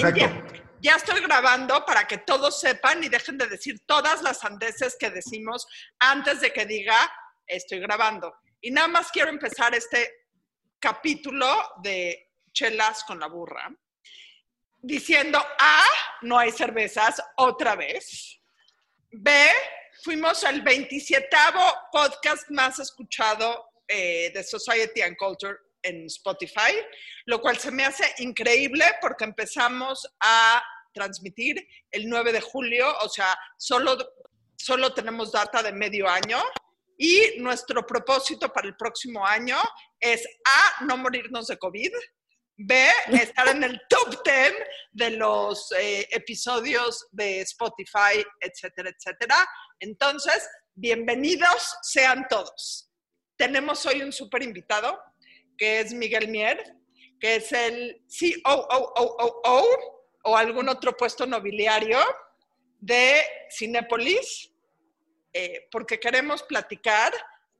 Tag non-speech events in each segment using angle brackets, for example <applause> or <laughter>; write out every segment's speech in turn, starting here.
Perfecto. Ya, estoy grabando para que todos sepan y dejen de decir todas las sandeces que decimos antes de que diga estoy grabando. Y nada más quiero empezar este capítulo de Chelas con la burra diciendo A, no hay cervezas otra vez. B, fuimos el 27 podcast más escuchado eh, de Society and Culture en Spotify, lo cual se me hace increíble porque empezamos a transmitir el 9 de julio, o sea, solo, solo tenemos data de medio año y nuestro propósito para el próximo año es A, no morirnos de COVID, B, estar en el top 10 de los eh, episodios de Spotify, etcétera, etcétera. Entonces, bienvenidos sean todos. Tenemos hoy un súper invitado, que es Miguel Mier, que es el COO o algún otro puesto nobiliario de Cinépolis, eh, porque queremos platicar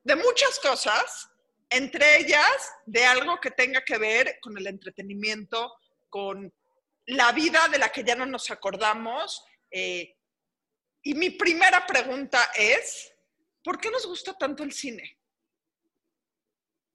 de muchas cosas, entre ellas de algo que tenga que ver con el entretenimiento, con la vida de la que ya no nos acordamos. Eh, y mi primera pregunta es, ¿por qué nos gusta tanto el cine?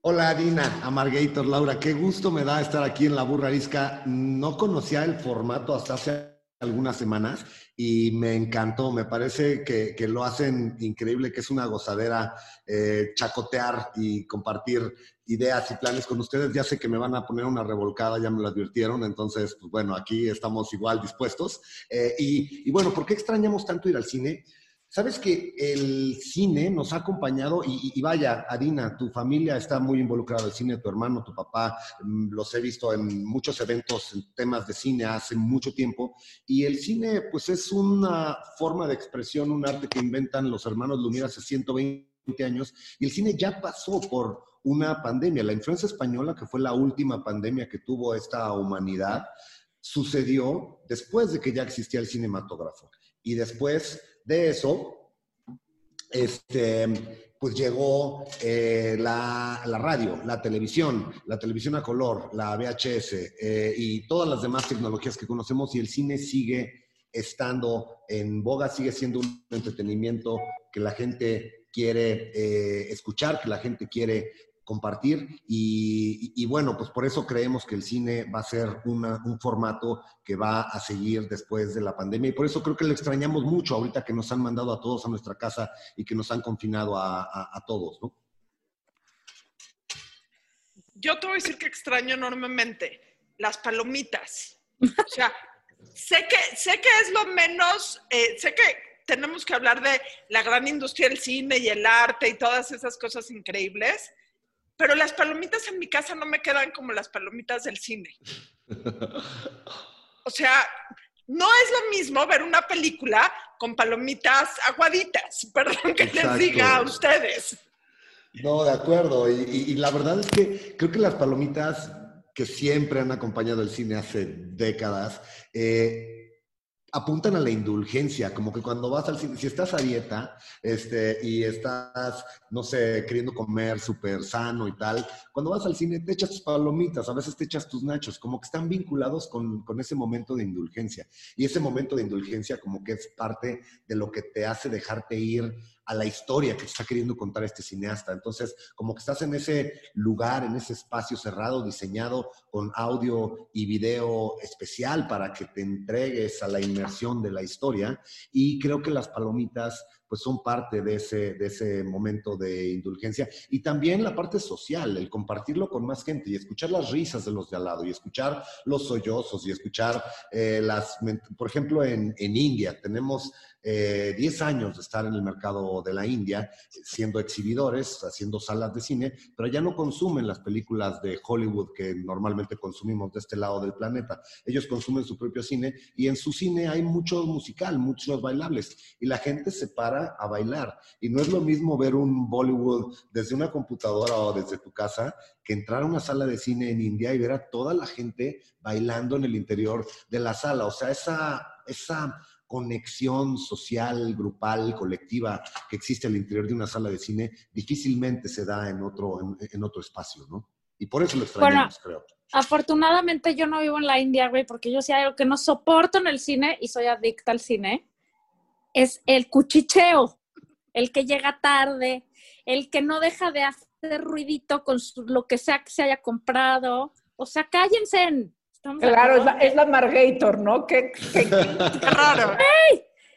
Hola Dina, Amargator, Laura, qué gusto me da estar aquí en La Burra Arisca. No conocía el formato hasta hace algunas semanas y me encantó, me parece que, lo hacen increíble, que es una gozadera eh, chacotear y compartir ideas y planes con ustedes. Ya sé que me van a poner una revolcada, ya me lo advirtieron, entonces, pues bueno, aquí estamos igual dispuestos. Eh, y, y bueno, ¿por qué extrañamos tanto ir al cine? Sabes que el cine nos ha acompañado y, vaya, Adina, tu familia está muy involucrada en el cine, tu hermano, tu papá, mm, los he visto en muchos eventos, en temas de cine hace mucho tiempo. Y el cine, pues es una forma de expresión, un arte que inventan los hermanos Lumière hace 120 años. Y el cine ya pasó por una pandemia. La influencia española, que fue la última pandemia que tuvo esta humanidad, sucedió después de que ya existía el cinematógrafo. Y después de eso, este, pues llegó eh, la, radio, la televisión, la televisión a color, la VHS eh, y todas las demás tecnologías que conocemos y el cine sigue estando en boga, sigue siendo un entretenimiento que la gente quiere eh, escuchar, que la gente quiere compartir y, bueno, pues por eso creemos que el cine va a ser un formato que va a seguir después de la pandemia y por eso creo que lo extrañamos mucho ahorita que nos han mandado a todos a nuestra casa y que nos han confinado a, todos, ¿no? Yo te voy a decir que extraño enormemente las palomitas. O sea, <laughs> sé que, sé que es lo menos, eh, sé que tenemos que hablar de la gran industria del cine y el arte y todas esas cosas increíbles, pero las palomitas en mi casa no me quedan como las palomitas del cine. <laughs> O sea, no es lo mismo ver una película con palomitas aguaditas, <laughs> perdón que les diga a ustedes. No, de acuerdo. Y, la verdad es que creo que las palomitas que siempre han acompañado el cine hace décadas, eh, apuntan a la indulgencia, como que cuando vas al cine, si estás a dieta este, y estás, no sé, queriendo comer súper sano y tal, cuando vas al cine te echas tus palomitas, a veces te echas tus nachos, como que están vinculados con, con ese momento de indulgencia. Y ese momento de indulgencia como que es parte de lo que te hace dejarte ir a la historia que está queriendo contar este cineasta. Entonces, como que estás en ese lugar, en ese espacio cerrado, diseñado con audio y video especial para que te entregues a la inmersión de la historia. Y creo que las palomitas pues son parte de ese, de ese momento de indulgencia. Y también la parte social, el compartirlo con más gente y escuchar las risas de los de al lado y escuchar los sollozos y escuchar eh, las, por ejemplo, en, en India tenemos 10 eh, años de estar en el mercado de la India, siendo exhibidores, haciendo salas de cine, pero ya no consumen las películas de Hollywood que normalmente consumimos de este lado del planeta. Ellos consumen su propio cine y en su cine hay mucho musical, muchos bailables y la gente se para a bailar. Y no es lo mismo ver un Bollywood desde una computadora o desde tu casa que entrar a una sala de cine en India y ver a toda la gente bailando en el interior de la sala. O sea, esa, esa conexión social, grupal, colectiva que existe al interior de una sala de cine, difícilmente se da en otro, en, otro espacio, ¿no? Y por eso lo extrañamos, creo. Afortunadamente yo no vivo en la India, güey, porque yo sí hay algo que no soporto en el cine y soy adicta al cine, es el cuchicheo, el que llega tarde, el que no deja de hacer ruidito con lo que sea que se haya comprado. O sea, cállense. Claro, es la, es la, Margator, ¿no? Qué, raro.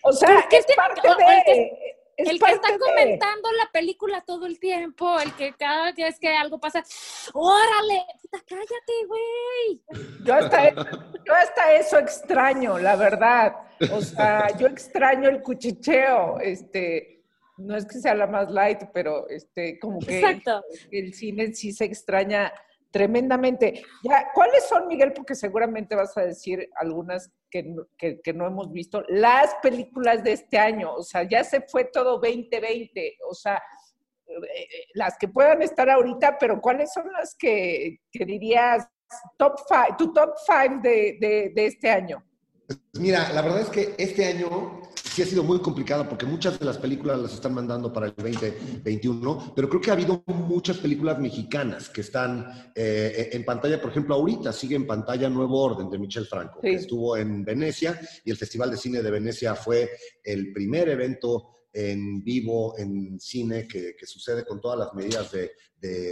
O sea, es parte de el que está comentando la película todo el tiempo, el que cada vez que algo pasa, órale, puta, cállate, güey. Yo hasta, yo hasta eso extraño, la verdad. O sea, yo extraño el cuchicheo, este, no es que sea la más light, pero este, como que el cine sí se extraña tremendamente. Ya, ¿cuáles son, Miguel? Porque seguramente vas a decir algunas que, que, no hemos visto. Las películas de este año, o sea, ya se fue todo 2020, o sea, eh, las que puedan estar ahorita, pero ¿cuáles son las que, que dirías top five, tu top five de, de, de este año? Pues mira, la verdad es que este año sí ha sido muy complicado porque muchas de las películas las están mandando para el 2021, pero creo que ha habido muchas películas mexicanas que están eh, en pantalla. Por ejemplo, ahorita sigue en pantalla Nuevo Orden de Michel Franco, que estuvo en Venecia y el Festival de Cine de Venecia fue el primer evento en vivo, en cine, que, sucede con todas las medidas de,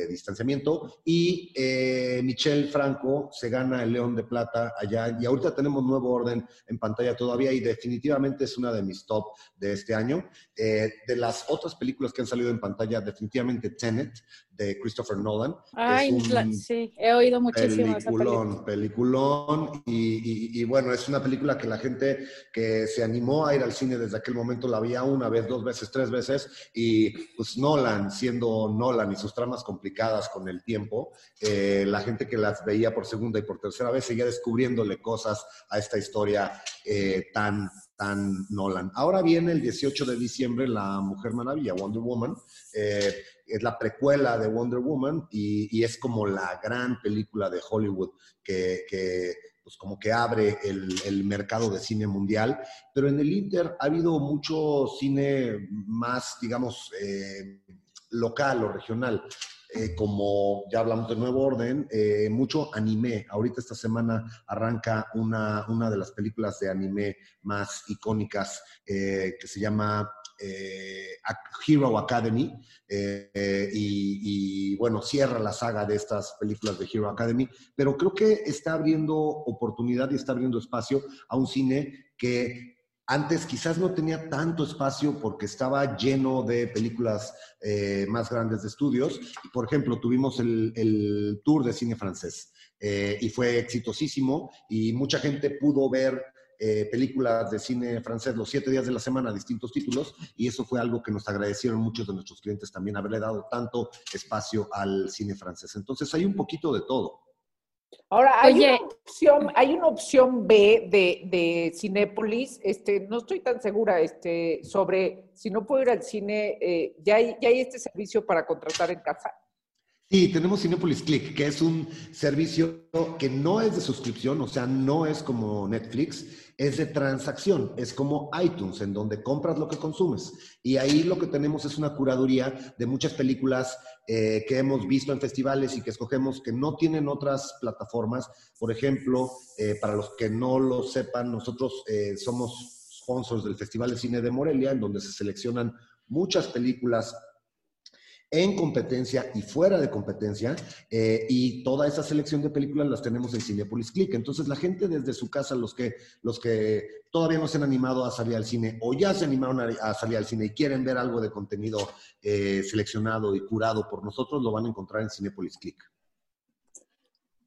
distanciamiento. Y eh, Michelle Franco se gana el León de Plata allá. Y ahorita tenemos nuevo orden en pantalla todavía y definitivamente es una de mis top de este año. Eh, de las otras películas que han salido en pantalla, definitivamente Tenet de Christopher Nolan. Ay, sí, he oído muchísimo. Peliculón, peliculón. Y, y, bueno, es una película que la gente que se animó a ir al cine desde aquel momento la veía una vez, dos veces, tres veces. Y pues Nolan, siendo Nolan y sus tramas complicadas con el tiempo, eh, la gente que las veía por segunda y por tercera vez seguía descubriéndole cosas a esta historia eh, tan tan Nolan. Ahora viene el 18 de diciembre La Mujer Maravilla, Wonder Woman. Eh, es la precuela de Wonder Woman y, es como la gran película de Hollywood que, pues como que abre el, mercado de cine mundial. Pero en el Inter ha habido mucho cine más, digamos, local o regional. Eh, como ya hablamos de Nuevo Orden, eh, mucho anime. Ahorita esta semana arranca una, una de las películas de anime más icónicas eh, que se llama Hero Academy. Y, y, bueno, cierra la saga de estas películas de Hero Academy, pero creo que está abriendo oportunidad y está abriendo espacio a un cine que antes quizás no tenía tanto espacio porque estaba lleno de películas eh, más grandes de estudios. Por ejemplo, tuvimos el, tour de cine francés eh, y fue exitosísimo y mucha gente pudo ver eh, películas de cine francés los siete días de la semana, distintos títulos, y eso fue algo que nos agradecieron muchos de nuestros clientes también, haberle dado tanto espacio al cine francés. Entonces hay un poquito de todo. Ahora, hay, una opción, hay una opción B de, de Cinépolis, este, no estoy tan segura este, sobre si no puedo ir al cine, eh, ¿ya, hay, ¿ya hay este servicio para contratar en casa? Sí, tenemos Cinepolis Click, que es un servicio que no es de suscripción, o sea, no es como Netflix, es de transacción, es como iTunes, en donde compras lo que consumes. Y ahí lo que tenemos es una curaduría de muchas películas eh, que hemos visto en festivales y que escogemos que no tienen otras plataformas. Por ejemplo, eh, para los que no lo sepan, nosotros eh, somos sponsors del Festival de Cine de Morelia, en donde se seleccionan muchas películas en competencia y fuera de competencia, eh, y toda esa selección de películas las tenemos en Cinepolis Click. Entonces, la gente desde su casa, los que, los que todavía no se han animado a salir al cine o ya se animaron a, salir al cine y quieren ver algo de contenido eh, seleccionado y curado por nosotros, lo van a encontrar en Cinepolis Click.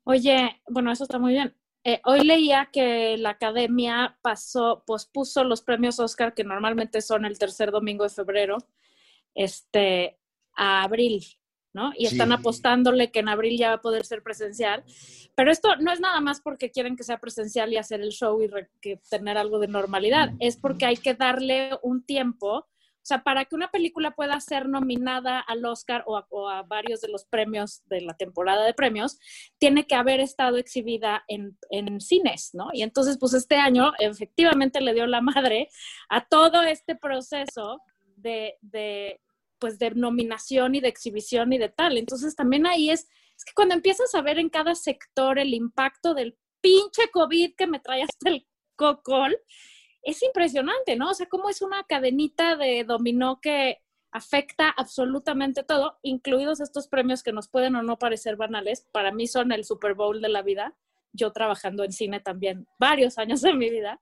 Oye, bueno, eso está muy bien. Eh, hoy leía que la academia pasó, pospuso los premios Oscar, que normalmente son el tercer domingo de febrero, este, a abril, ¿no? Y están apostándole que en abril ya va a poder ser presencial. Pero esto no es nada más porque quieren que sea presencial y hacer el show y tener algo de normalidad, es porque hay que darle un tiempo. O sea, para que una película pueda ser nominada al Oscar o a, varios de los premios de la temporada de premios, tiene que haber estado exhibida en, cines, ¿no? Y entonces, pues este año efectivamente le dio la madre a todo este proceso de, pues de nominación y de exhibición y de tal. Entonces también ahí es, Es que cuando empiezas a ver en cada sector el impacto del pinche COVID que me trae hasta el cocol, es impresionante, ¿no? O sea, cómo es una cadenita de dominó que afecta absolutamente todo, incluidos estos premios que nos pueden o no parecer banales. Para mí son el Super Bowl de la vida. Yo trabajando en cine también varios años de mi vida.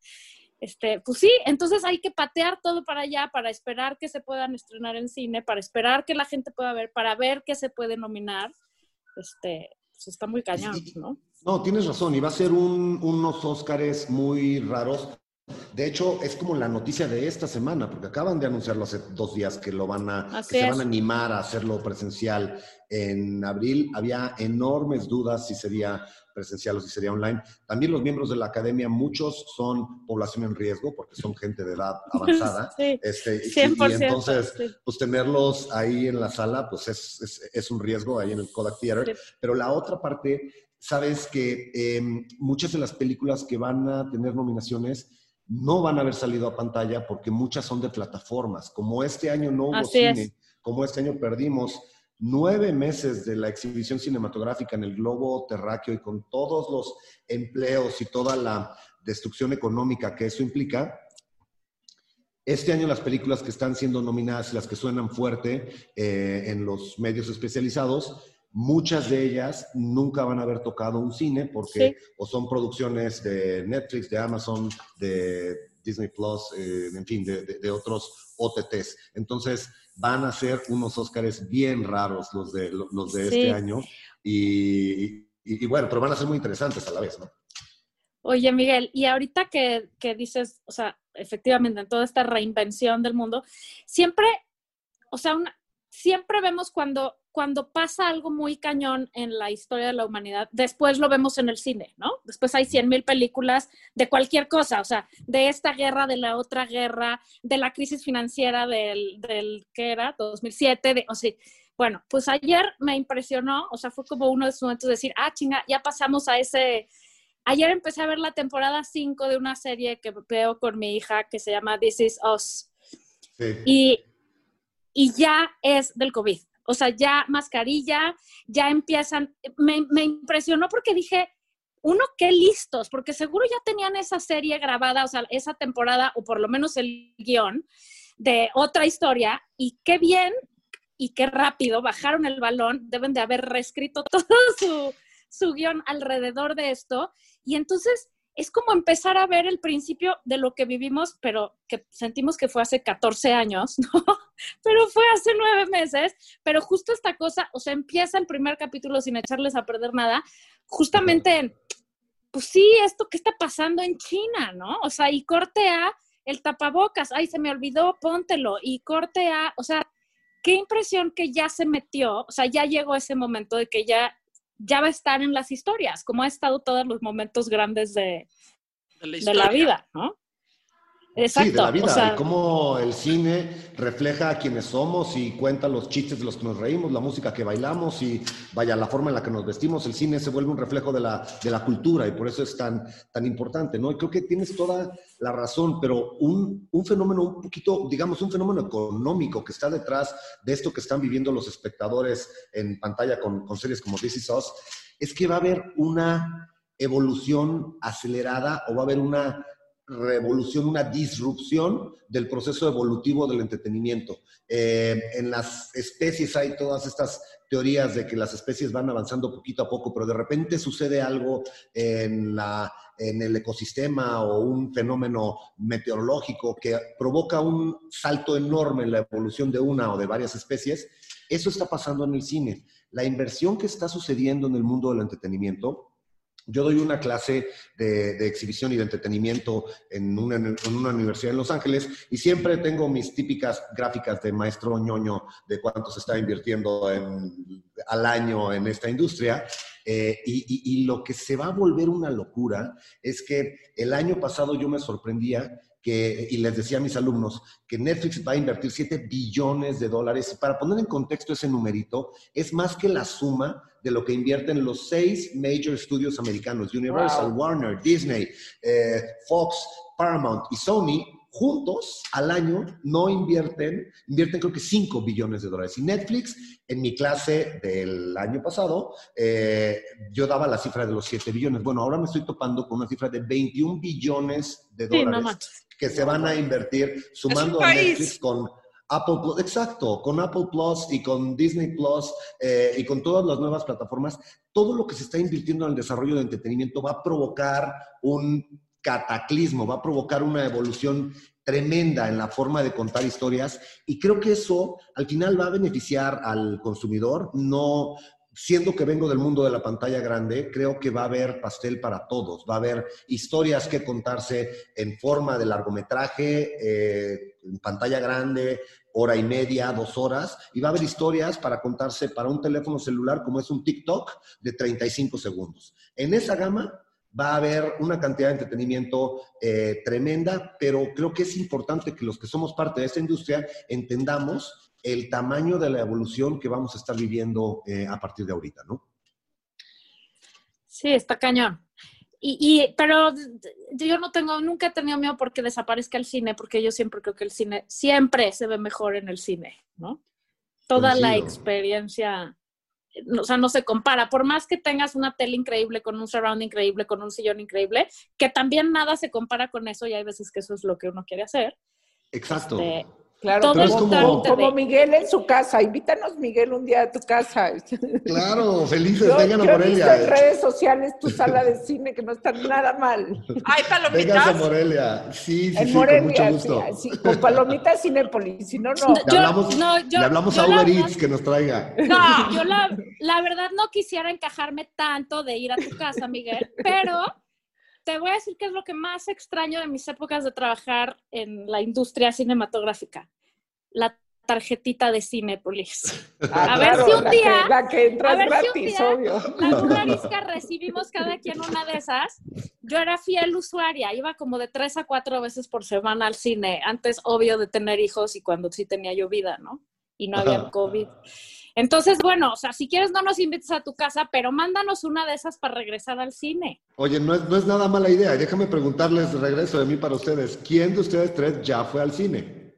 Este, pues sí, entonces hay que patear todo para allá para esperar que se puedan estrenar en cine, para esperar que la gente pueda ver, para ver qué se puede nominar. Este, pues está muy cañón, ¿no? No, tienes razón, y va a ser unos Óscares muy raros. De hecho, es como la noticia de esta semana, porque acaban de anunciarlo hace dos días que lo van a, se van a animar a hacerlo presencial en abril. Había enormes dudas si sería presencial o si sería online. También los miembros de la academia, muchos son población en riesgo porque son gente de edad <laughs> avanzada. sí, este, y entonces, pues tenerlos ahí en la sala, pues es, es, un riesgo ahí en el Kodak Theater. Pero la otra parte, sabes que em, muchas de las películas que van a tener nominaciones no van a haber salido a pantalla porque muchas son de plataformas. Como este año no hubo cine, como este año perdimos nueve meses de la exhibición cinematográfica en el globo terráqueo y con todos los empleos y toda la destrucción económica que eso implica, este año las películas que están siendo nominadas y las que suenan fuerte eh, en los medios especializados, muchas de ellas nunca van a haber tocado un cine porque o son producciones de Netflix, de Amazon, de Disney Plus, eh, en fin, de, otros OTTs. Entonces, van a ser unos Óscares bien raros los de, los de este año. Y, bueno, pero van a ser muy interesantes a la vez, ¿no? Oye, Miguel, y ahorita que, que dices, o sea, efectivamente, en toda esta reinvención del mundo, siempre, o sea, una, siempre vemos cuando cuando pasa algo muy cañón en la historia de la humanidad, después lo vemos en el cine, ¿no? Después hay 100.000 películas de cualquier cosa, o sea, de esta guerra, de la otra guerra, de la crisis financiera del, del ¿qué era? 2007, de, o sea, bueno, pues ayer me impresionó, o sea, fue como uno de esos momentos de decir, ah, chinga, ya pasamos a ese... Ayer empecé a ver la temporada 5 de una serie que veo con mi hija que se llama This Is Us. Sí. Y, y ya es del COVID. O sea, ya mascarilla, ya empiezan. Me, impresionó porque dije, uno, qué listos, porque seguro ya tenían esa serie grabada, o sea, esa temporada, o por lo menos el guion de otra historia, y qué bien y qué rápido bajaron el balón, deben de haber reescrito <laughs> todo su, su guion alrededor de esto. Y entonces es como empezar a ver el principio de lo que vivimos, pero que sentimos que fue hace 14 años, <laughs> ¿no? Pero fue hace nueve meses, pero justo esta cosa, o sea, empieza el primer capítulo sin echarles a perder nada, justamente pues sí, esto que está pasando en China, ¿no? O sea, y corte el tapabocas, ay, se me olvidó, póntelo, y corte a, o sea, qué impresión que ya se metió, o sea, ya llegó ese momento de que ya ya va a estar en las historias, como ha estado todos los momentos grandes de, de, la, vida, ¿no? Exacto. Sí, de la vida, y cómo el cine refleja a quienes somos y cuenta los chistes de los que nos reímos, la música que bailamos y vaya, la forma en la que nos vestimos. El cine se vuelve un reflejo de la, de la cultura y por eso es tan, tan importante, ¿no? Y creo que tienes toda la razón, pero un, un fenómeno un poquito, digamos, un fenómeno económico que está detrás de esto que están viviendo los espectadores en pantalla con, con series como This Is Us, es que va a haber una evolución acelerada o va a haber una revolución, una disrupción del proceso evolutivo del entretenimiento. Eh, en las especies hay todas estas teorías de que las especies van avanzando poquito a poco, pero de repente sucede algo en, la, en el ecosistema o un fenómeno meteorológico que provoca un salto enorme en la evolución de una o de varias especies. Eso está pasando en el cine. La inversión que está sucediendo en el mundo del entretenimiento yo doy una clase de, exhibición y de entretenimiento en una, universidad en Los Ángeles y siempre tengo mis típicas gráficas de maestro ñoño de cuánto se está invirtiendo al año en esta industria. Eh, y, y lo que se va a volver una locura es que el año pasado yo me sorprendía que, y les decía a mis alumnos que Netflix va a invertir 7 billones de dólares. Y para poner en contexto ese numerito, es más que la suma de lo que invierten los seis major studios americanos, Universal, Warner, Disney, eh, Fox, Paramount y Sony juntos al año no invierten, invierten creo que 5 billones de dólares. Y Netflix, en mi clase del año pasado, eh, yo daba la cifra de los 7 billones. Bueno, ahora me estoy topando con una cifra de 21 billones de dólares que se van a invertir sumando a Netflix con Apple Plus, exacto, con Apple Plus y con Disney Plus eh, y con todas las nuevas plataformas, todo lo que se está invirtiendo en el desarrollo de entretenimiento va a provocar un cataclismo, va a provocar una evolución tremenda en la forma de contar historias y creo que eso al final va a beneficiar al consumidor, no siendo que vengo del mundo de la pantalla grande, creo que va a haber pastel para todos, va a haber historias que contarse en forma de largometraje, eh, en pantalla grande, hora y media, dos horas, y va a haber historias para contarse para un teléfono celular como es un TikTok de 35 segundos. En esa gama va a haber una cantidad de entretenimiento eh, tremenda, pero creo que es importante que los que somos parte de esta industria entendamos el tamaño de la evolución que vamos a estar viviendo eh, a partir de ahorita, ¿no? Sí, está cañón. Y, pero yo no tengo, nunca he tenido miedo porque desaparezca el cine, porque yo siempre creo que el cine siempre se ve mejor en el cine, ¿no? Toda la experiencia o sea, no se compara. Por más que tengas una tele increíble, con un surround increíble, con un sillón increíble, que también nada se compara con eso y hay veces que eso es lo que uno quiere hacer. Exacto. Este, Claro, como, Miguel en su casa. Invítanos, Miguel, un día a tu casa. <laughs> Claro, felices, vengan a Morelia. He en redes sociales tu sala de cine, que no está nada mal. ¿Hay palomitas? Vengan a Morelia. Sí, sí, sí, con mucho gusto. Sí, con palomitas Cinepolis, si no, no. Le hablamos, le hablamos a Uber Eats que nos traiga. No, <laughs> yo la, la verdad no quisiera encajarme tanto de ir a tu casa, Miguel, pero te voy a decir qué es lo que más extraño de mis épocas de trabajar en la industria cinematográfica. La tarjetita de Cinepolis. Ah, a ver si un día, la que, entra gratis, obvio. La recibimos cada quien una de esas. Yo era fiel usuaria, iba como de tres a cuatro veces por semana al cine, antes obvio de tener hijos y cuando sí tenía yo vida, ¿no? Y no había COVID. Entonces, bueno, o sea, si quieres no nos invites a tu casa, pero mándanos una de esas para regresar al cine. Oye, no es, no es nada mala idea. Déjame preguntarles, regreso de mí para ustedes. ¿Quién de ustedes tres ya fue al cine?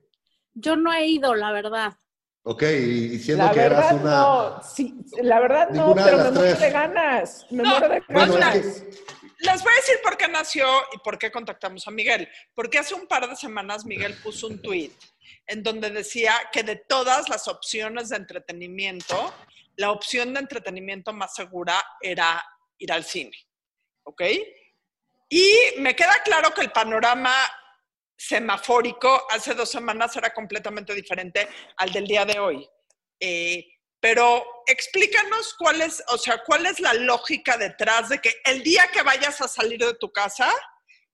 Yo no he ido, la verdad. Ok, y siendo que eras una... No, sí, la verdad no, pero me muero de ganas. Me muero de ganas. Les voy a decir por qué nació y por qué contactamos a Miguel. Porque hace un par de semanas Miguel puso un tweet en donde decía que de todas las opciones de entretenimiento, la opción de entretenimiento más segura era ir al cine. ¿Ok? Y me queda claro que el panorama semafórico hace dos semanas era completamente diferente al del día de hoy. Eh, pero explícanos cuál es, o sea, cuál es la lógica detrás de que el día que vayas a salir de tu casa,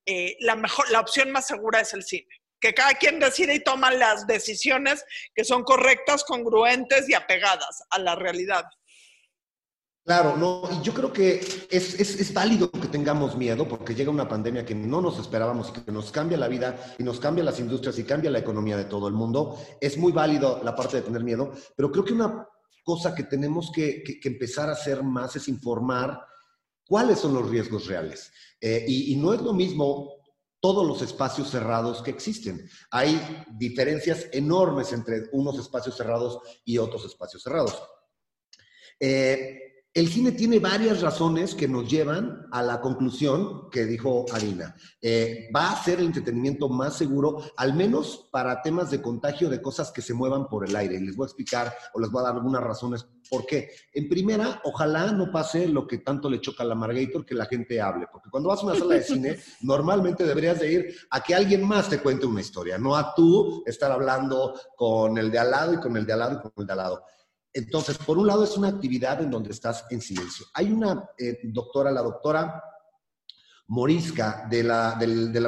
eh, la, mejor, la opción más segura es el cine que cada quien decide y toma las decisiones que son correctas, congruentes y apegadas a la realidad. Claro, no, y yo creo que es, es, es, válido que tengamos miedo porque llega una pandemia que no nos esperábamos y que nos cambia la vida y nos cambia las industrias y cambia la economía de todo el mundo. Es muy válido la parte de tener miedo, pero creo que una cosa que tenemos que, que, empezar a hacer más es informar cuáles son los riesgos reales. Eh, y, y no es lo mismo todos los espacios cerrados que existen. Hay diferencias enormes entre unos espacios cerrados y otros espacios cerrados. Eh, el cine tiene varias razones que nos llevan a la conclusión que dijo Arina. Eh, va a ser el entretenimiento más seguro, al menos para temas de contagio de cosas que se muevan por el aire. Y les voy a explicar o les voy a dar algunas razones por qué. En primera, ojalá no pase lo que tanto le choca a la Margator, que la gente hable. Porque cuando vas a una sala de cine, <laughs> normalmente deberías de ir a que alguien más te cuente una historia, no a tú estar hablando con el de al lado y con el de al lado y con el de al lado. Entonces, por un lado es una actividad en donde estás en silencio. Hay una eh, doctora, la doctora Morisca de la,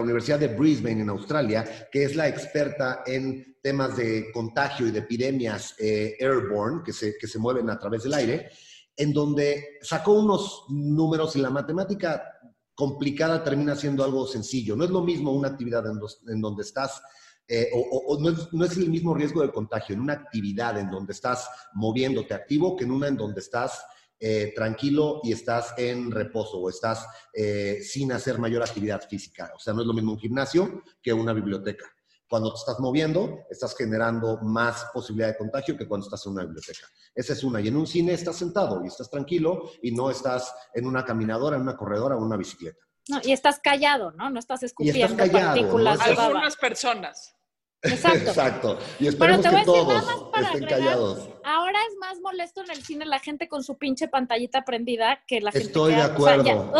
Universidad de Brisbane en Australia, que es la experta en temas de contagio y de epidemias eh, airborne que se, que se mueven a través del aire, en donde sacó unos números y la matemática complicada termina siendo algo sencillo. No es lo mismo una actividad en donde estás eh, o, no, es, el mismo riesgo de contagio en una actividad en donde estás moviéndote activo que en una en donde estás eh, tranquilo y estás en reposo o estás eh, sin hacer mayor actividad física. O sea, no es lo mismo un gimnasio que una biblioteca. Cuando te estás moviendo, estás generando más posibilidad de contagio que cuando estás en una biblioteca. Esa es una. Y en un cine estás sentado y estás tranquilo y no estás en una caminadora, en una corredora o en una bicicleta. No, y estás callado, ¿no? No estás escupiendo partículas. Algunas personas. Exacto. Exacto. Y esperemos que todos estén callados. Ahora es más molesto en el cine la gente con su pinche pantallita prendida que la gente Estoy de acuerdo.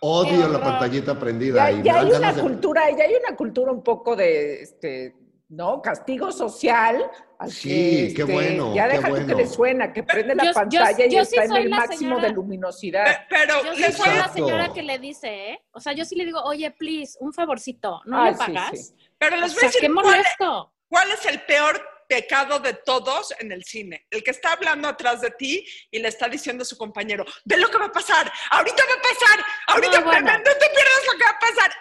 Odio la pantallita prendida. Ya, hay una cultura, ya hay una cultura un poco de este, ¿no? Castigo social. Sí, qué este, bueno. Ya deja bueno. que le suena, que prende la pantalla y está en el máximo de luminosidad. Pero, yo soy la señora que le dice, ¿eh? O sea, yo sí le digo, oye, please, un favorcito, ¿no le pagas? Pero les voy a decir, qué molesto. ¿cuál, es el peor pecado de todos en el cine. El que está hablando atrás de ti y le está diciendo a su compañero, ve lo que va a pasar, ahorita va a pasar, ahorita no, no te pierdas lo que va a pasar.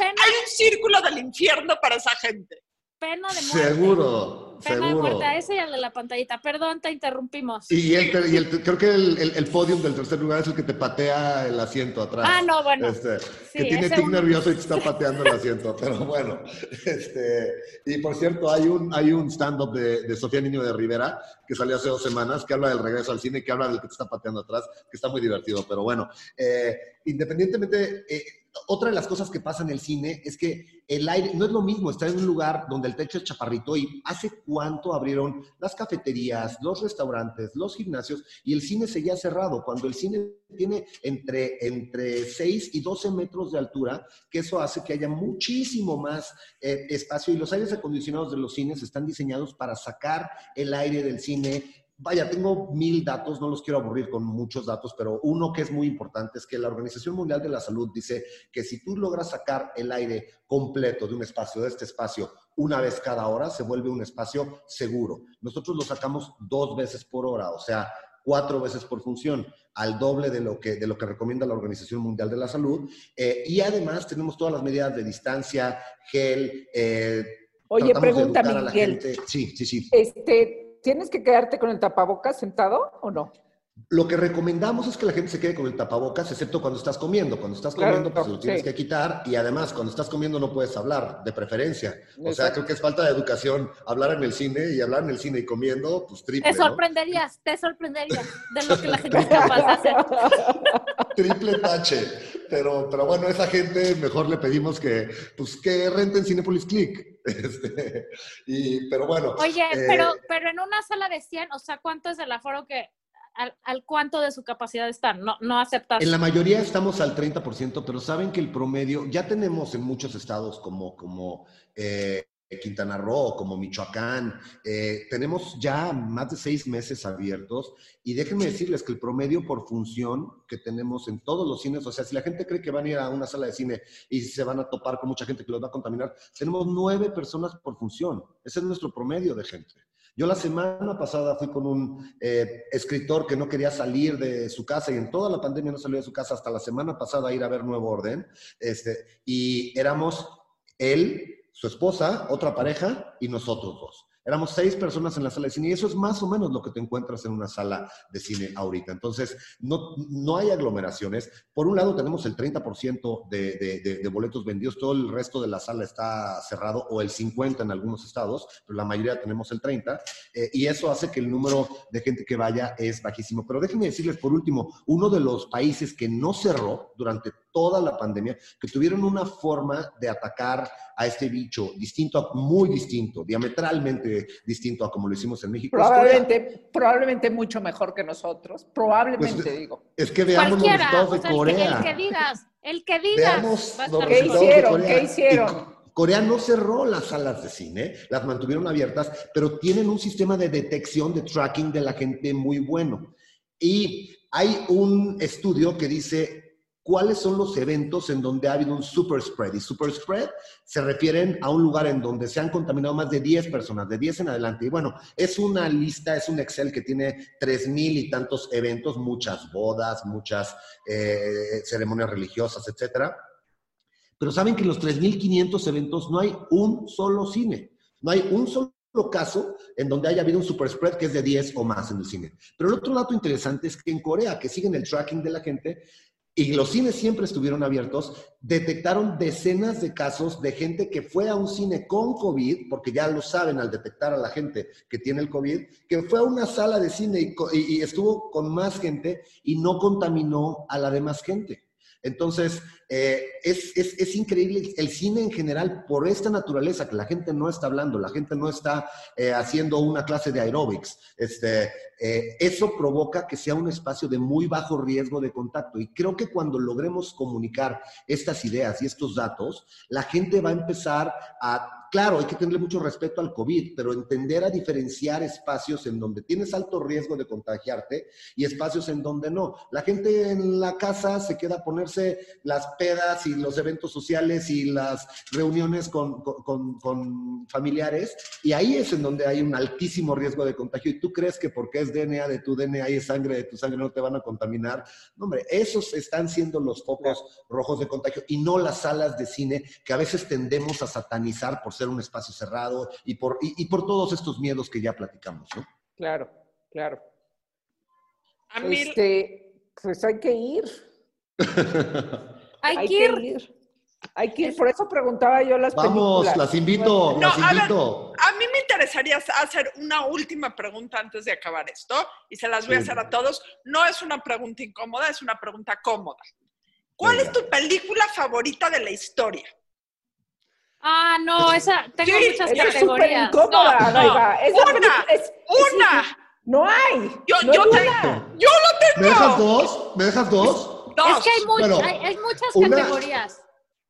hay un círculo del infierno para esa gente pena de muerte. Seguro, pena seguro. de muerte a ese y al de la pantallita. Perdón, te interrumpimos. Y, el, y el, creo que el, el, podium del tercer lugar es el que te patea el asiento atrás. Ah, no, bueno. Este, que tiene tic nervioso y te está <laughs> pateando el asiento. Pero bueno, este, y por cierto, hay un, hay un stand-up de, de, Sofía Niño de Rivera que salió hace dos semanas, que habla del regreso al cine, que habla del que te está pateando atrás, que está muy divertido. Pero bueno, eh, independientemente... Eh, otra de las cosas que pasa en el cine es que el aire, no es lo mismo estar en un lugar donde el techo es chaparrito y hace cuánto abrieron las cafeterías, los restaurantes, los gimnasios y el cine seguía cerrado. Cuando el cine tiene entre, entre 6 y 12 metros de altura, que eso hace que haya muchísimo más eh, espacio y los aires acondicionados de los cines están diseñados para sacar el aire del cine Vaya, tengo mil datos, no los quiero aburrir con muchos datos, pero uno que es muy importante es que la Organización Mundial de la Salud dice que si tú logras sacar el aire completo de un espacio, de este espacio, una vez cada hora, se vuelve un espacio seguro. Nosotros lo sacamos dos veces por hora, o sea, cuatro veces por función, al doble de lo que, de lo que recomienda la Organización Mundial de la Salud. Eh, y además tenemos todas las medidas de distancia, gel. Eh, Oye, pregúntame, Miguel. Sí, sí, sí. Este, ¿Tienes que quedarte con el tapabocas sentado o no? Lo que recomendamos es que la gente se quede con el tapabocas, excepto cuando estás comiendo. Cuando estás comiendo, pues lo tienes que quitar. Y además, cuando estás comiendo no puedes hablar, de preferencia. O sea, creo que es falta de educación hablar en el cine y hablar en el cine y comiendo, pues triple. Te sorprenderías, te sorprenderías de lo que la <laughs> gente es capaz de hacer. triple tache. Pero, pero bueno, esa gente mejor le pedimos que, pues, que renten Cinepolis Click. <laughs> Este, y, pero bueno. Oye, eh, pero, pero en una sala de 100, o sea, ¿cuánto es el aforo que, al, al, cuánto de su capacidad están, no, no aceptas. En la mayoría estamos al 30%, pero saben que el promedio, ya tenemos en muchos estados como, como eh, Quintana Roo, como Michoacán, eh, tenemos ya más de seis meses abiertos y déjenme decirles que el promedio por función que tenemos en todos los cines, o sea, si la gente cree que van a ir a una sala de cine y se van a topar con mucha gente que los va a contaminar, tenemos nueve personas por función. Ese es nuestro promedio de gente. Yo la semana pasada fui con un eh, escritor que no quería salir de su casa y en toda la pandemia no salió de su casa hasta la semana pasada a ir a ver Nuevo Orden. Este, y éramos él, su esposa, otra pareja y nosotros dos. Éramos seis personas en la sala de cine y eso es más o menos lo que te encuentras en una sala de cine ahorita. Entonces, no, no hay aglomeraciones. Por un lado, tenemos el 30% de, de, de, boletos vendidos, todo el resto de la sala está cerrado, o el 50% en algunos estados, pero la mayoría tenemos el 30%, eh, y eso hace que el número de gente que vaya es bajísimo. Pero déjenme decirles, por último, uno de los países que no cerró durante toda la pandemia, que tuvieron una forma de atacar a este bicho distinto, muy distinto, diametralmente distinto a como lo hicimos en México. Probablemente, probablemente mucho mejor que nosotros, probablemente pues, digo. Es que veamos los resultados de Corea. El que, digas, el que digas. Veamos ¿Qué hicieron? ¿Qué hicieron? Corea no cerró las salas de cine, las mantuvieron abiertas, pero tienen un sistema de detección, de tracking de la gente muy bueno. Y hay un estudio que dice cuáles son los eventos en donde ha habido un super spread. Y super spread se refieren a un lugar en donde se han contaminado más de 10 personas, de 10 en adelante. Y bueno, es una lista, es un Excel que tiene 3 mil y tantos eventos, muchas bodas, muchas eh, ceremonias religiosas, etcétera. Pero saben que en los 3.500 eventos no hay un solo cine, no hay un solo caso en donde haya habido un super spread que es de 10 o más en el cine. Pero el otro dato interesante es que en Corea, que siguen el tracking de la gente, y los cines siempre estuvieron abiertos, detectaron decenas de casos de gente que fue a un cine con COVID, porque ya lo saben al detectar a la gente que tiene el COVID, que fue a una sala de cine y, estuvo con más gente y no contaminó a la demás gente. Entonces, eh, es, es, increíble el cine en general por esta naturaleza, que la gente no está hablando, la gente no está eh, haciendo una clase de aeróbics. Este, eh, eso provoca que sea un espacio de muy bajo riesgo de contacto. Y creo que cuando logremos comunicar estas ideas y estos datos, la gente va a empezar a claro, hay que tenerle mucho respeto al COVID, pero entender a diferenciar espacios en donde tienes alto riesgo de contagiarte y espacios en donde no. La gente en la casa se queda a ponerse las pedas y los eventos sociales y las reuniones con, familiares y ahí es en donde hay un altísimo riesgo de contagio y tú crees que porque es DNA de tu DNA y es sangre de tu sangre no te van a contaminar. No, hombre, esos están siendo los focos rojos de contagio y no las salas de cine que a veces tendemos a satanizar por ser un espacio cerrado y por, y, por todos estos miedos que ya platicamos, ¿no? Claro, claro. A mí... Este, pues hay que ir. <laughs> hay, que ir. Hay que ir. Por eso preguntaba yo las Vamos, las invito, las invito. A, mí me interesaría hacer una última pregunta antes de acabar esto y se las voy a hacer a todos. No es una pregunta incómoda, es una pregunta cómoda. ¿Cuál es tu película favorita de la historia? Ah, no, esa, tengo muchas categorías. Incómoda, no, Es una, es, una. no hay. Yo, yo, yo, lo tengo. ¿Me dejas dos? ¿Me dejas dos? dos. Es que hay, hay, muchas categorías.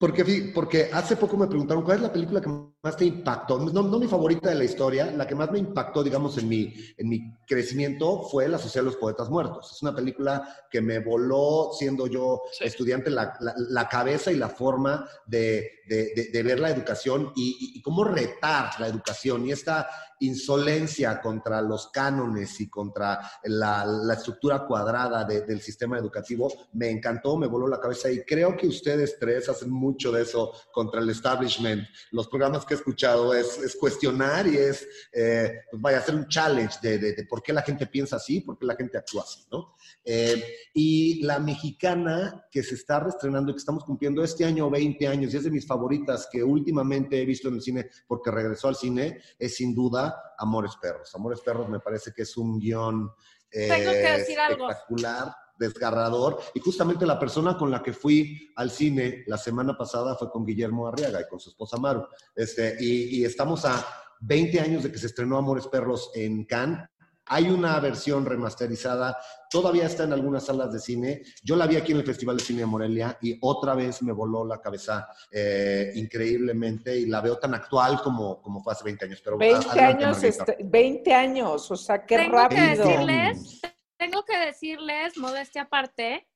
Porque, porque hace poco me preguntaron cuál es la película que más te impactó. No, no, mi favorita de la historia, la que más me impactó, digamos, en mi, en mi crecimiento fue La Sociedad de los Poetas Muertos. Es una película que me voló, siendo yo estudiante, la, la, cabeza y la forma de, de, ver la educación y, cómo retar la educación y esta insolencia contra los cánones y contra la, estructura cuadrada del sistema educativo. Me encantó, me voló la cabeza y creo que ustedes tres hacen mucho de eso contra el establishment. Los programas que he escuchado es, cuestionar y es, eh, pues vaya, hacer un challenge de, por qué la gente piensa así, por qué la gente actúa así, ¿no? Eh, y la mexicana que se está reestrenando y que estamos cumpliendo este año 20 años y es de mis favoritas que últimamente he visto en el cine porque regresó al cine, es sin duda Amores Perros. Amores Perros me parece que es un guion espectacular desgarrador. Y justamente la persona con la que fui al cine la semana pasada fue con Guillermo Arriaga y con su esposa Maru. Este, y, estamos a 20 años de que se estrenó Amores Perros en Cannes. Hay una versión remasterizada, todavía está en algunas salas de cine. Yo la vi aquí en el Festival de Cine de Morelia y otra vez me voló la cabeza eh, increíblemente y la veo tan actual como, como fue hace 20 años. Pero 20 años, 20 este, años, o sea, qué rápido tengo que decirles, modestia aparte,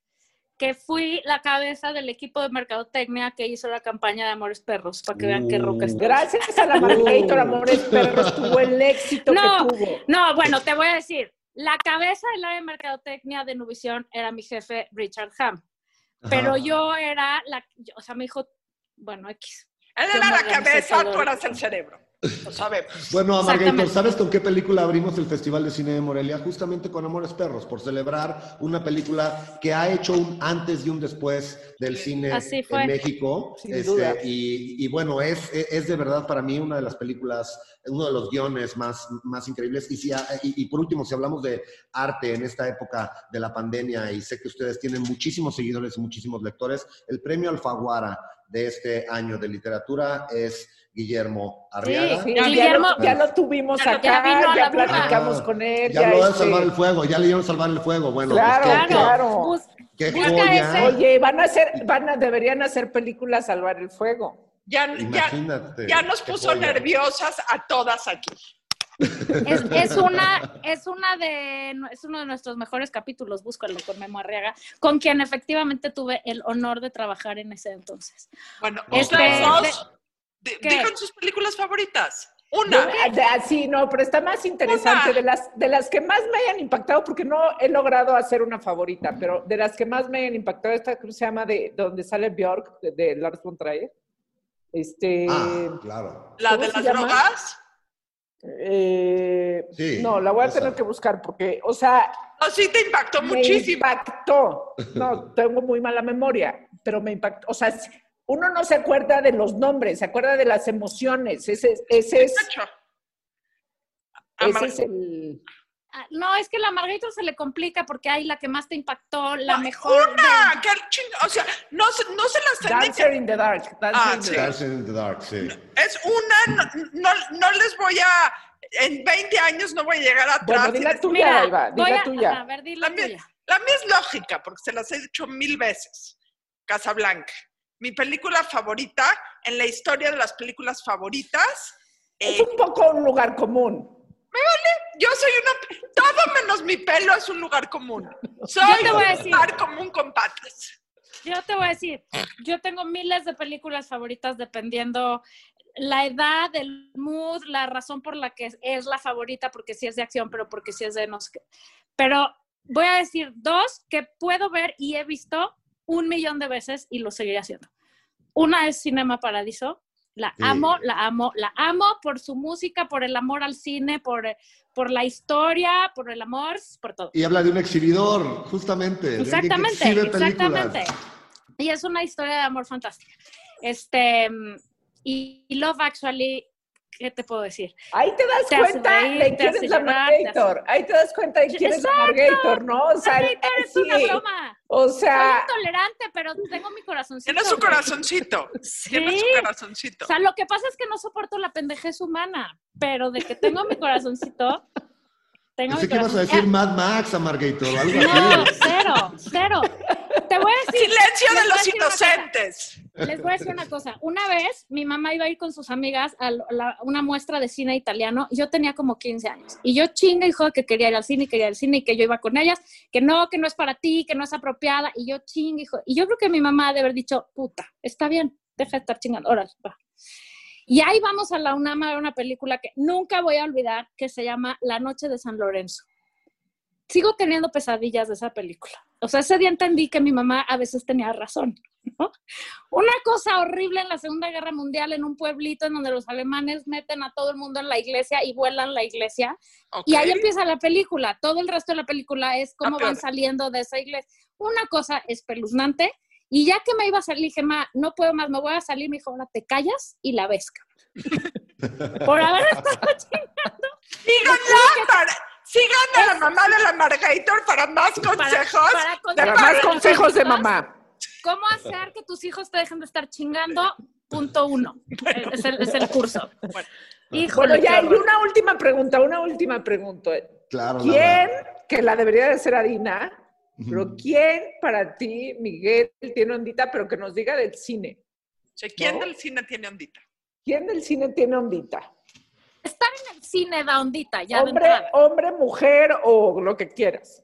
que fui la cabeza del equipo de mercadotecnia que hizo la campaña de Amores Perros, para que vean qué roca está. Gracias a la Marketor Amores Perros tuvo el éxito que tuvo. No, bueno, te voy a decir, la cabeza del área de mercadotecnia de Nuvisión era mi jefe Richard Ham, pero yo era la, o sea, me dijo, bueno, X. Él era la cabeza, tú eras el cerebro. Lo sabemos. Bueno, Amargator, ¿sabes con qué película abrimos el Festival de Cine de Morelia? Justamente con Amores Perros, por celebrar una película que ha hecho un antes y un después del cine en México. Este, y, bueno, es, es de verdad para mí una de las películas, uno de los guiones más, más increíbles. Y, si, y, y por último, si hablamos de arte en esta época de la pandemia, y sé que ustedes tienen muchísimos seguidores y muchísimos lectores, el premio Alfaguara de este año de literatura es Guillermo Arriaga. Sí, Guillermo, ya, lo, tuvimos acá, ya, platicamos con él. Ya, lo van a este salvar el fuego, ya le dieron salvar el fuego. Bueno, pues claro, claro. Qué joya. Oye, van a hacer, van a, deberían hacer películas Salvar el Fuego. Ya, ya, nos puso nerviosas a todas aquí. Es, es, una, es una de, es uno de nuestros mejores capítulos, búscalo con Memo Arriaga, con quien efectivamente tuve el honor de trabajar en ese entonces. Bueno, este, dos, digan sus películas favoritas. Una. Sí, no, pero está más interesante. De las, de las que más me hayan impactado, porque no he logrado hacer una favorita, pero de las que más me hayan impactado, esta que se llama de donde sale Björk, de, Lars von Trier. Este, ah, claro. ¿La de las drogas? Eh, no, la voy a tener que buscar porque, o sea... No, sí te impactó me muchísimo. impactó. No, tengo muy mala memoria, pero me impactó. O sea, uno no se acuerda de los nombres, se acuerda de las emociones. Ese, ese es... Ese es el... Ah, no, es que la Margarita se le complica porque hay la que más te impactó, la mejor. ¡Una! ¡Qué O sea, no, no se las Dancer in the Dark. Dancer, in, the dark. sí. Es una, no, no, les voy a. En 20 años no voy a llegar atrás. Bueno, di la tuya, Eva, di la tuya. A ver, di la, mía, la mía es lógica, porque se las he dicho mil veces. Casablanca. Mi película favorita, en la historia de las películas favoritas. Es un poco un lugar común. Me vale, yo soy una... Todo menos mi pelo es un lugar común. <laughs> Soy un lugar común con patas. Yo te voy a decir, yo tengo miles de películas favoritas dependiendo la edad, el mood, la razón por la que es la favorita, porque sí es de acción, pero porque sí es de no sé qué. Pero voy a decir dos que puedo ver y he visto un millón de veces y lo seguiré haciendo. Una es Cinema Paradiso, la amo, la amo, la amo por su música, por el amor al cine, por, por la historia, por el amor, por todo. Y habla de un exhibidor, justamente. Exactamente, exactamente. Y es una historia de amor fantástica. Este, y Love Actually ¿qué te puedo decir? Ahí te das cuenta de quién es la Margator. Ahí te das cuenta de quién es la Margator, ¿no? O sea, es una broma. O sea. Soy intolerante, pero tengo mi corazoncito. Tiene su corazoncito. Sí. Tiene su corazoncito. O sea, lo que pasa es que no soporto la pendejez humana, pero de que tengo mi corazoncito. Tengo Pensé que ibas a decir Mad Max a Margator o algo no, cero, cero. Te voy a decir. Silencio de los inocentes. Les voy a decir una cosa. Una vez mi mamá iba a ir con sus amigas a una muestra de cine italiano y yo tenía como 15 años. Y yo chinga y joder que quería ir al cine y quería ir al cine y que yo iba con ellas, que no, que no es para ti, que no es apropiada. Y yo chinga y Y yo creo que mi mamá debe haber dicho, puta, está bien, deja de estar chingando. Órale, va. Y ahí vamos a la UNAM a ver una película que nunca voy a olvidar, que se llama La Noche de San Lorenzo. Sigo teniendo pesadillas de esa película. O sea, ese día entendí que mi mamá a veces tenía razón. Una cosa horrible en la Segunda Guerra Mundial en un pueblito en donde los alemanes meten a todo el mundo en la iglesia y vuelan la iglesia. Y ahí empieza la película. Todo el resto de la película es cómo van saliendo de esa iglesia. Una cosa espeluznante. Y ya que me iba a salir, dije, ma, no puedo más, me voy a salir. Me dijo, ahora te callas y la ves. <laughs> Por haber estado chingando. Sigan a la mamá de la Margator para más consejos. Para, más consejos de mamá. ¿Cómo hacer que tus hijos te dejen de estar chingando? Punto uno. Es el, es el curso. Bueno, Híjole, ya hay una última pregunta, una última pregunta. Claro. ¿Quién, que la debería de ser Adina, pero quién para ti, Miguel, tiene ondita, pero que nos diga del cine? ¿Quién del cine tiene ondita? ¿Quién del cine tiene ondita? Estar en el cine da ondita, ya Hombre, hombre, mujer o lo que quieras.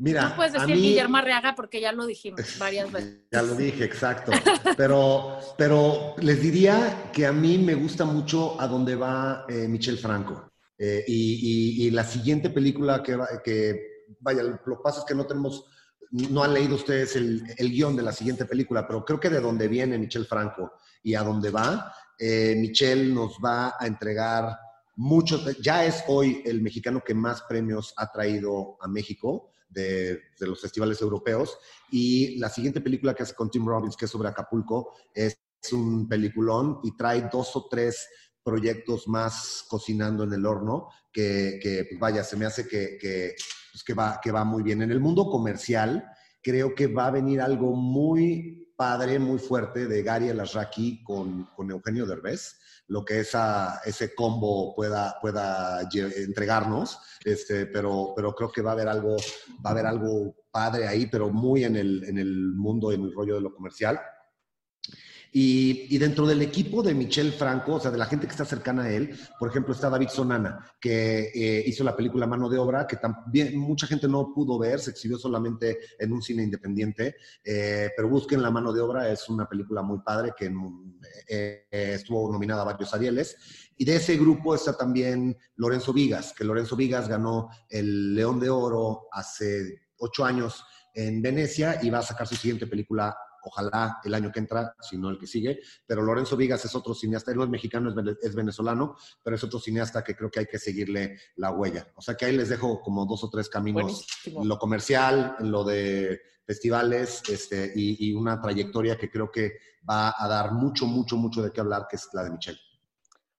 Mira, no puedes decir Guillermo Arriaga porque ya lo dijimos <laughs> varias veces. Ya lo dije, exacto. Pero, pero les diría que a mí me gusta mucho a dónde va eh, Michel Franco. Eh, y, la siguiente película que, que, vaya, lo que pasa es que no tenemos, no han leído ustedes el, el, guion de la siguiente película, pero creo que de dónde viene Michel Franco y a dónde va, eh, Michel nos va a entregar muchos, ya es hoy el mexicano que más premios ha traído a México de, los festivales europeos. Y la siguiente película que hace con Tim Robbins, que es sobre Acapulco, es un peliculón y trae dos o tres proyectos más cocinando en el horno que, pues vaya, se me hace que, pues que, va, que va muy bien. En el mundo comercial, creo que va a venir algo muy padre, muy fuerte de Gary Elasraki con, con Eugenio Derbez lo que ese combo pueda, pueda entregarnos, este, pero, pero creo que va a haber algo, va a haber algo padre ahí, pero muy en el, en el mundo, en el rollo de lo comercial. Y, dentro del equipo de Michel Franco, o sea, de la gente que está cercana a él, por ejemplo, está David Sonana, que eh, hizo la película Mano de Obra, que también mucha gente no pudo ver, se exhibió solamente en un cine independiente, eh, pero busquen La Mano de Obra, es una película muy padre que eh, estuvo nominada a varios Arieles. Y de ese grupo está también Lorenzo Vigas, que Lorenzo Vigas ganó el León de Oro hace ocho años en Venecia y va a sacar su siguiente película ojalá el año que entra, si no el que sigue. Pero Lorenzo Vigas es otro cineasta, él no es mexicano, es venezolano, pero es otro cineasta que creo que hay que seguirle la huella. O sea que ahí les dejo como dos o tres caminos, lo comercial, en lo de festivales este, y, una trayectoria que creo que va a dar mucho, mucho, mucho de qué hablar, que es la de Michelle.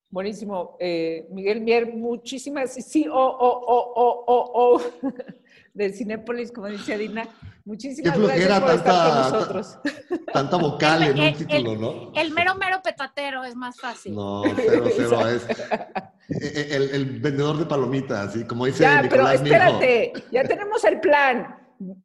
Buenísimo. Eh, Miguel Mier, muchísimas, sí, oh, oh, oh, oh, oh, oh, <laughs> de Cinépolis, como dice Adina. Muchísimas gracias por estar con nosotros. <laughs> Tanta vocal en un título, ¿no? El mero, mero petatero es más fácil. No, cero, cero <laughs> es. El, el, vendedor de palomitas, ¿sí? como dice ya, pero espérate, ya tenemos el plan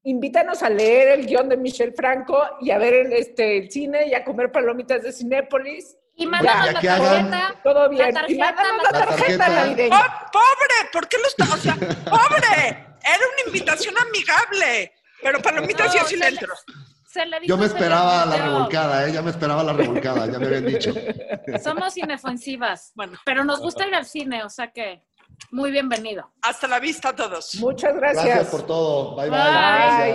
invítanos a leer el guion de Michel Franco y a ver el, este, el cine y a comer palomitas de Cinépolis. Y mándanos <laughs> la tarjeta. todo bien. y mándanos la, tarjeta, navideña. Oh, ¡Pobre! ¿Por qué lo está? O sea, ¡pobre! Era una invitación amigable. Pero palomitas y así le entro. Yo me esperaba la revolcada, ¿eh? Ya me esperaba la revolcada, ya me habían dicho. <laughs> Somos cinefonsivas. Bueno. Pero nos gusta ir al cine, o sea que muy bienvenido. Hasta la vista a todos. Muchas gracias. Gracias por todo. bye. bye. bye.